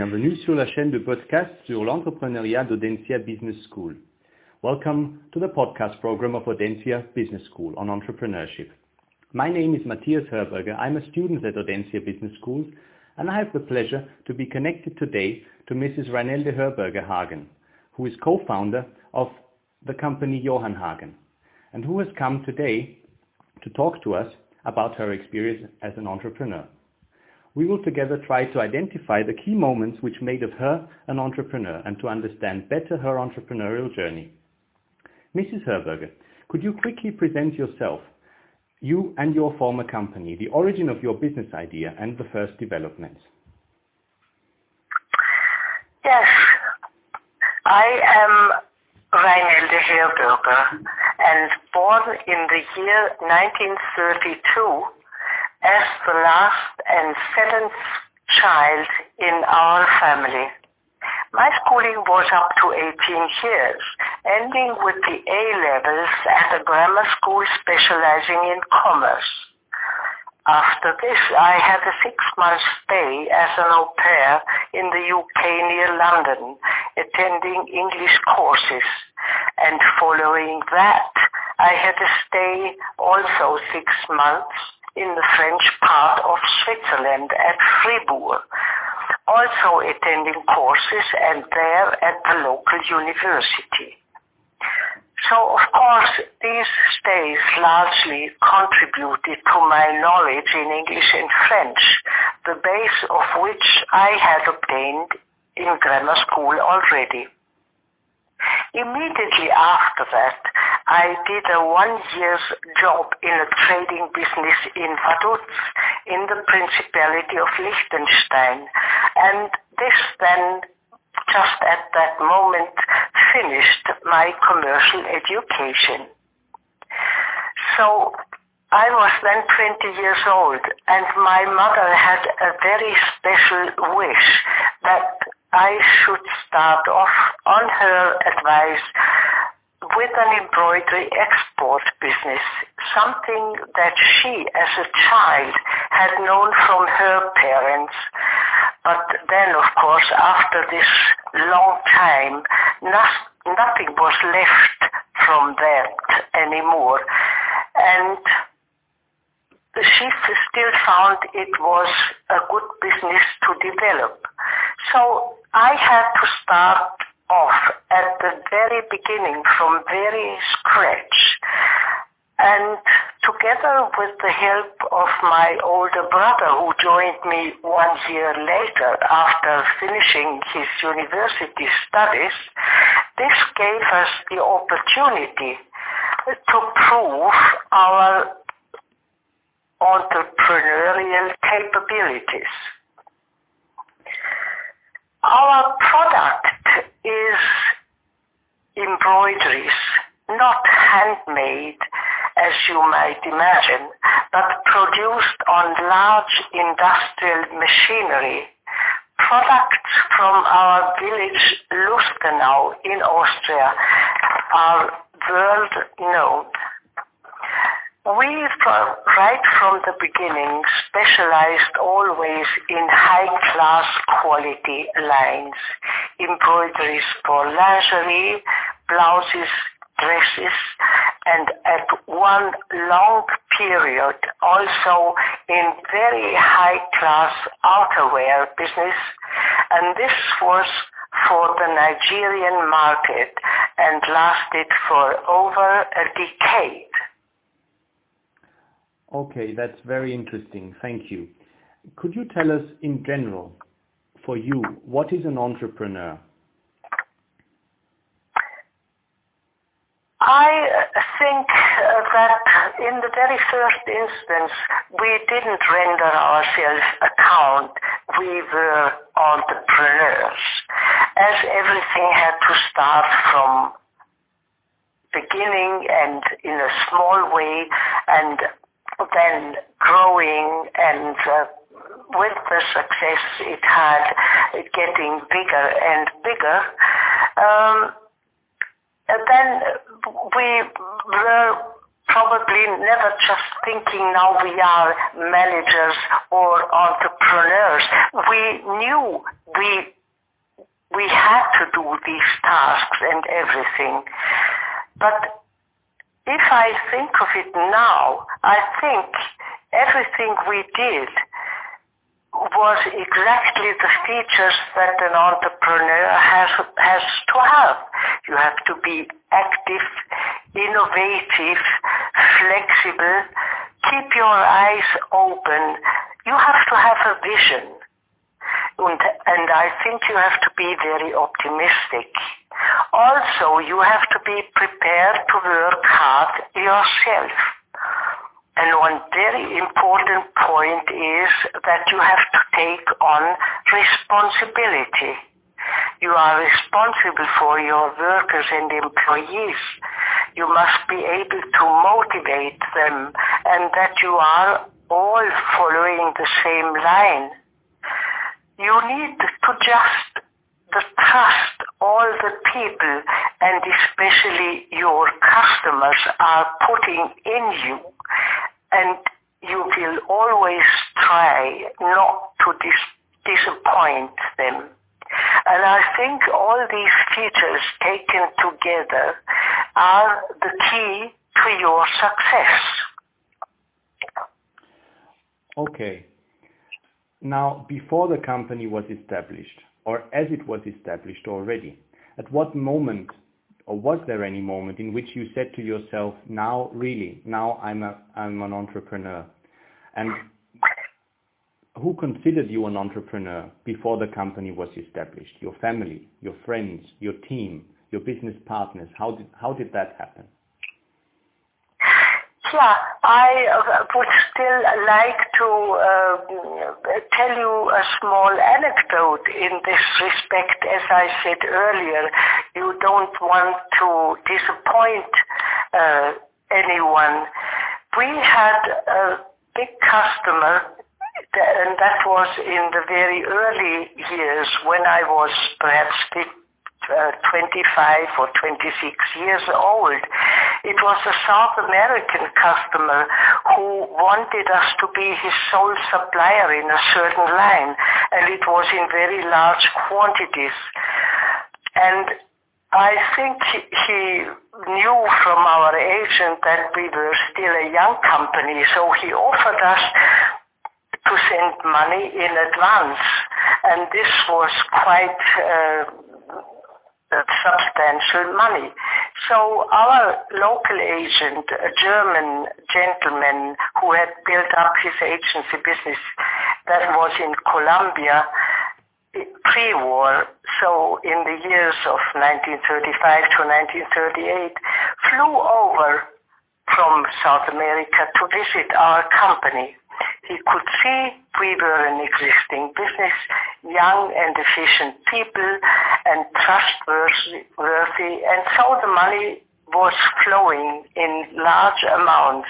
Bienvenue sur la chaîne de podcast sur l'entrepreneuriat d'Audencia Business School. Welcome to the podcast program of Audencia Business School on entrepreneurship. My name is Matthias Herburger. I'm a student at Audencia Business School, and I have the pleasure to be connected today to Mrs. Reinelde Herburger Hagen, who is co-founder of the company Johann Hagen, and who has come today to talk to us about her experience as an entrepreneur we will together try to identify the key moments which made of her an entrepreneur and to understand better her entrepreneurial journey. Mrs. Herburger, could you quickly present yourself, you and your former company, the origin of your business idea and the first developments? Yes, I am Reinelde Herburger and born in the year 1932 as the last and seventh child in our family. My schooling was up to 18 years, ending with the A levels at a grammar school specializing in commerce. After this, I had a six-month stay as an au pair in the UK near London, attending English courses. And following that, I had a stay also six months in the French part of Switzerland at Fribourg, also attending courses and there at the local university. So of course these stays largely contributed to my knowledge in English and French, the base of which I had obtained in grammar school already. Immediately after that, I did a one year's job in a trading business in Vaduz in the Principality of Liechtenstein. And this then, just at that moment, finished my commercial education. So I was then 20 years old and my mother had a very special wish I should start off on her advice with an embroidery export business, something that she as a child had known from her parents. But then, of course, after this long time, nothing was left from that anymore. And she still found it was a good business to develop. So I had to start off at the very beginning from very scratch. And together with the help of my older brother who joined me one year later after finishing his university studies, this gave us the opportunity to prove our entrepreneurial capabilities. Our product is embroideries, not handmade as you might imagine, but produced on large industrial machinery. Products from our village Lustenau in Austria are world known. We, right from the beginning, specialized always in high-class quality lines, embroideries for lingerie, blouses, dresses, and at one long period also in very high-class outerwear business, and this was for the Nigerian market and lasted for over a decade. Okay, that's very interesting. Thank you. Could you tell us in general, for you, what is an entrepreneur? I think that in the very first instance, we didn't render ourselves account. We were entrepreneurs, as everything had to start from beginning and in a small way and then growing and uh, with the success it had, it getting bigger and bigger, um, and then we were probably never just thinking now we are managers or entrepreneurs. We knew we we had to do these tasks and everything. But if I think of it now, I think everything we did was exactly the features that an entrepreneur has, has to have. You have to be active, innovative, flexible, keep your eyes open. You have to have a vision. And, and I think you have to be very optimistic. Also, you have to be prepared to work hard yourself. And one very important point is that you have to take on responsibility. You are responsible for your workers and employees. You must be able to motivate them and that you are all following the same line. You need to just the trust all the people and especially your customers are putting in you and you will always try not to dis- disappoint them. And I think all these features taken together are the key to your success. Okay. Now, before the company was established, or as it was established already, at what moment, or was there any moment in which you said to yourself, now really, now I'm, a, I'm an entrepreneur? And who considered you an entrepreneur before the company was established? Your family, your friends, your team, your business partners? How did, how did that happen? Yeah, I uh, would still like to uh, tell you a small anecdote in this respect. As I said earlier, you don't want to disappoint uh, anyone. We had a big customer and that was in the very early years when I was perhaps uh, 25 or 26 years old. It was a South American customer who wanted us to be his sole supplier in a certain line, and it was in very large quantities. And I think he knew from our agent that we were still a young company, so he offered us to send money in advance. And this was quite uh, substantial money. So our local agent, a German gentleman who had built up his agency business that was in Colombia eh, pre-war, so in the years of 1935 to 1938, flew over from South America to visit our company. He could see we were an existing business, young and efficient people, and trustworthy, and so the money was flowing in large amounts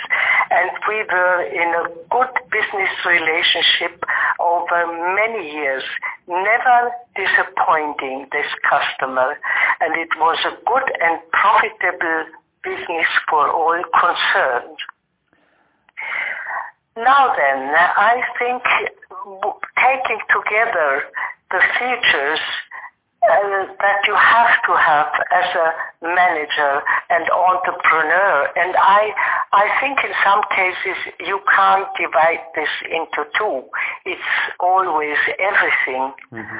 and we were in a good business relationship over many years, never disappointing this customer and it was a good and profitable business for all concerned. Now then, I think taking together the features uh, that you have to have as a manager and entrepreneur. And I, I think in some cases you can't divide this into two. It's always everything. Mm-hmm.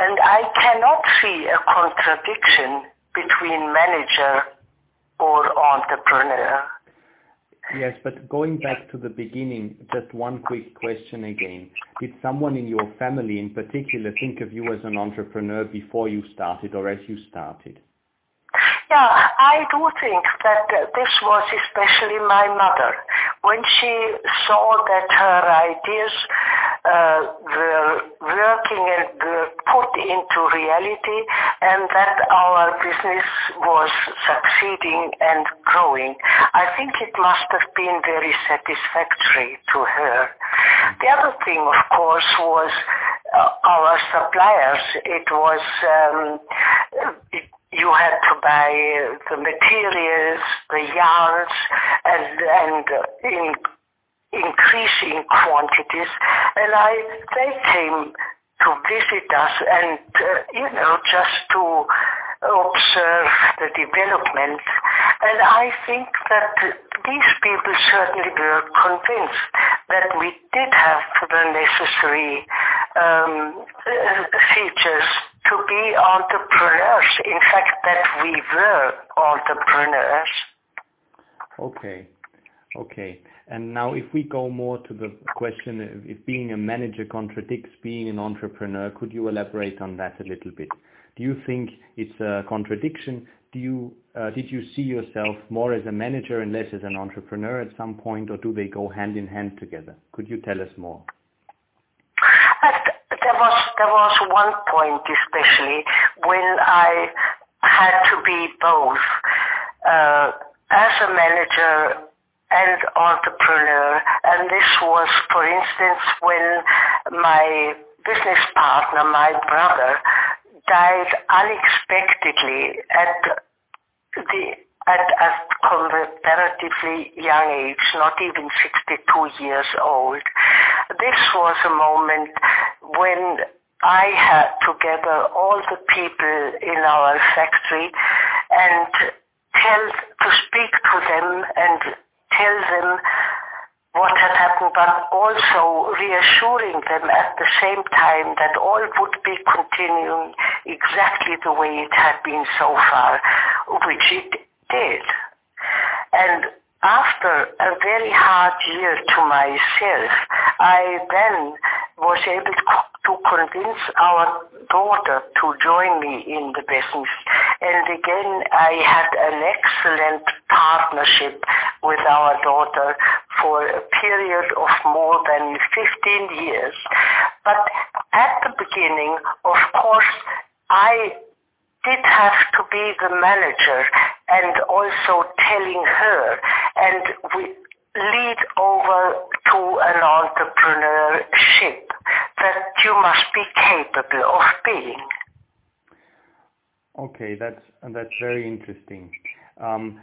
And I cannot see a contradiction between manager or entrepreneur. Yes, but going back to the beginning, just one quick question again. Did someone in your family in particular think of you as an entrepreneur before you started or as you started? Yeah, I do think that this was especially my mother. When she saw that her ideas uh, were working and were put into reality and that our business was succeeding and growing. I think it must have been very satisfactory to her. The other thing, of course, was uh, our suppliers. It was um, it, you had to buy the materials, the yarns, and and in increasing quantities, and I they came to visit us and, uh, you know, just to observe the development. And I think that these people certainly were convinced that we did have the necessary um, uh, features to be entrepreneurs. In fact, that we were entrepreneurs. Okay. Okay. And now if we go more to the question if being a manager contradicts being an entrepreneur, could you elaborate on that a little bit? Do you think it's a contradiction? Do you, uh, did you see yourself more as a manager and less as an entrepreneur at some point, or do they go hand in hand together? Could you tell us more? There was, there was one point especially when I had to be both uh, as a manager and entrepreneur. And this was, for instance, when my business partner, my brother, died unexpectedly at the at a comparatively young age, not even 62 years old. This was a moment when I had together all the people in our factory and tell to speak to them and tell them what had happened, but also reassuring them at the same time that all would be continuing exactly the way it had been so far, which it did. And after a very hard year to myself, I then was able to convince our daughter to join me in the business. And again, I had an excellent partnership with our daughter for a period of more than 15 years. But at the beginning, of course, I did have to be the manager and also telling her and we lead over to an entrepreneurship that you must be capable of being. Okay, that's that's very interesting. Um,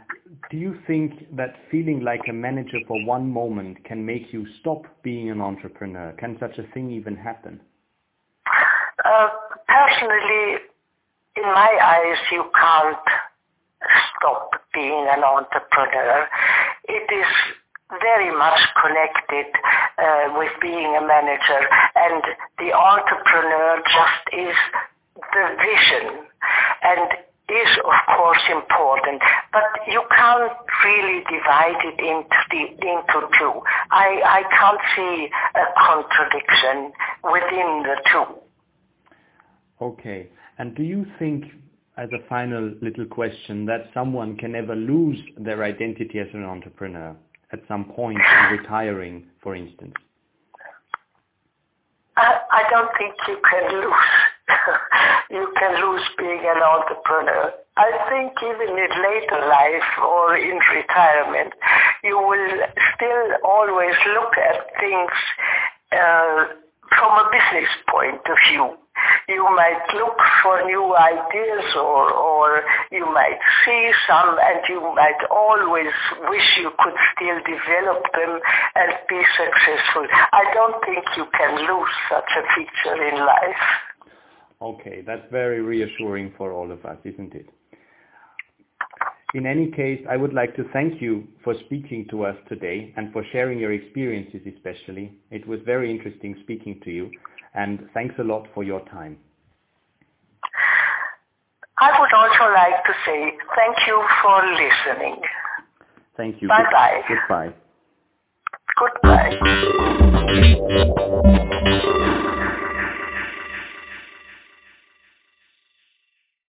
do you think that feeling like a manager for one moment can make you stop being an entrepreneur? Can such a thing even happen? Uh, personally, in my eyes, you can't stop being an entrepreneur. It is very much connected uh, with being a manager and the entrepreneur just is the vision and is of course important but you can't really divide it into, the, into two. I, I can't see a contradiction within the two. Okay. And do you think as a final little question that someone can ever lose their identity as an entrepreneur? at some point in retiring, for instance? I, I don't think you can lose. you can lose being an entrepreneur. I think even in later life or in retirement, you will still always look at things uh, from a business point of view you might look for new ideas or, or you might see some and you might always wish you could still develop them and be successful. I don't think you can lose such a feature in life. Okay, that's very reassuring for all of us, isn't it? In any case, I would like to thank you for speaking to us today and for sharing your experiences especially. It was very interesting speaking to you and thanks a lot for your time. I would also like to say thank you for listening. Thank you. Bye-bye. Goodbye. Goodbye.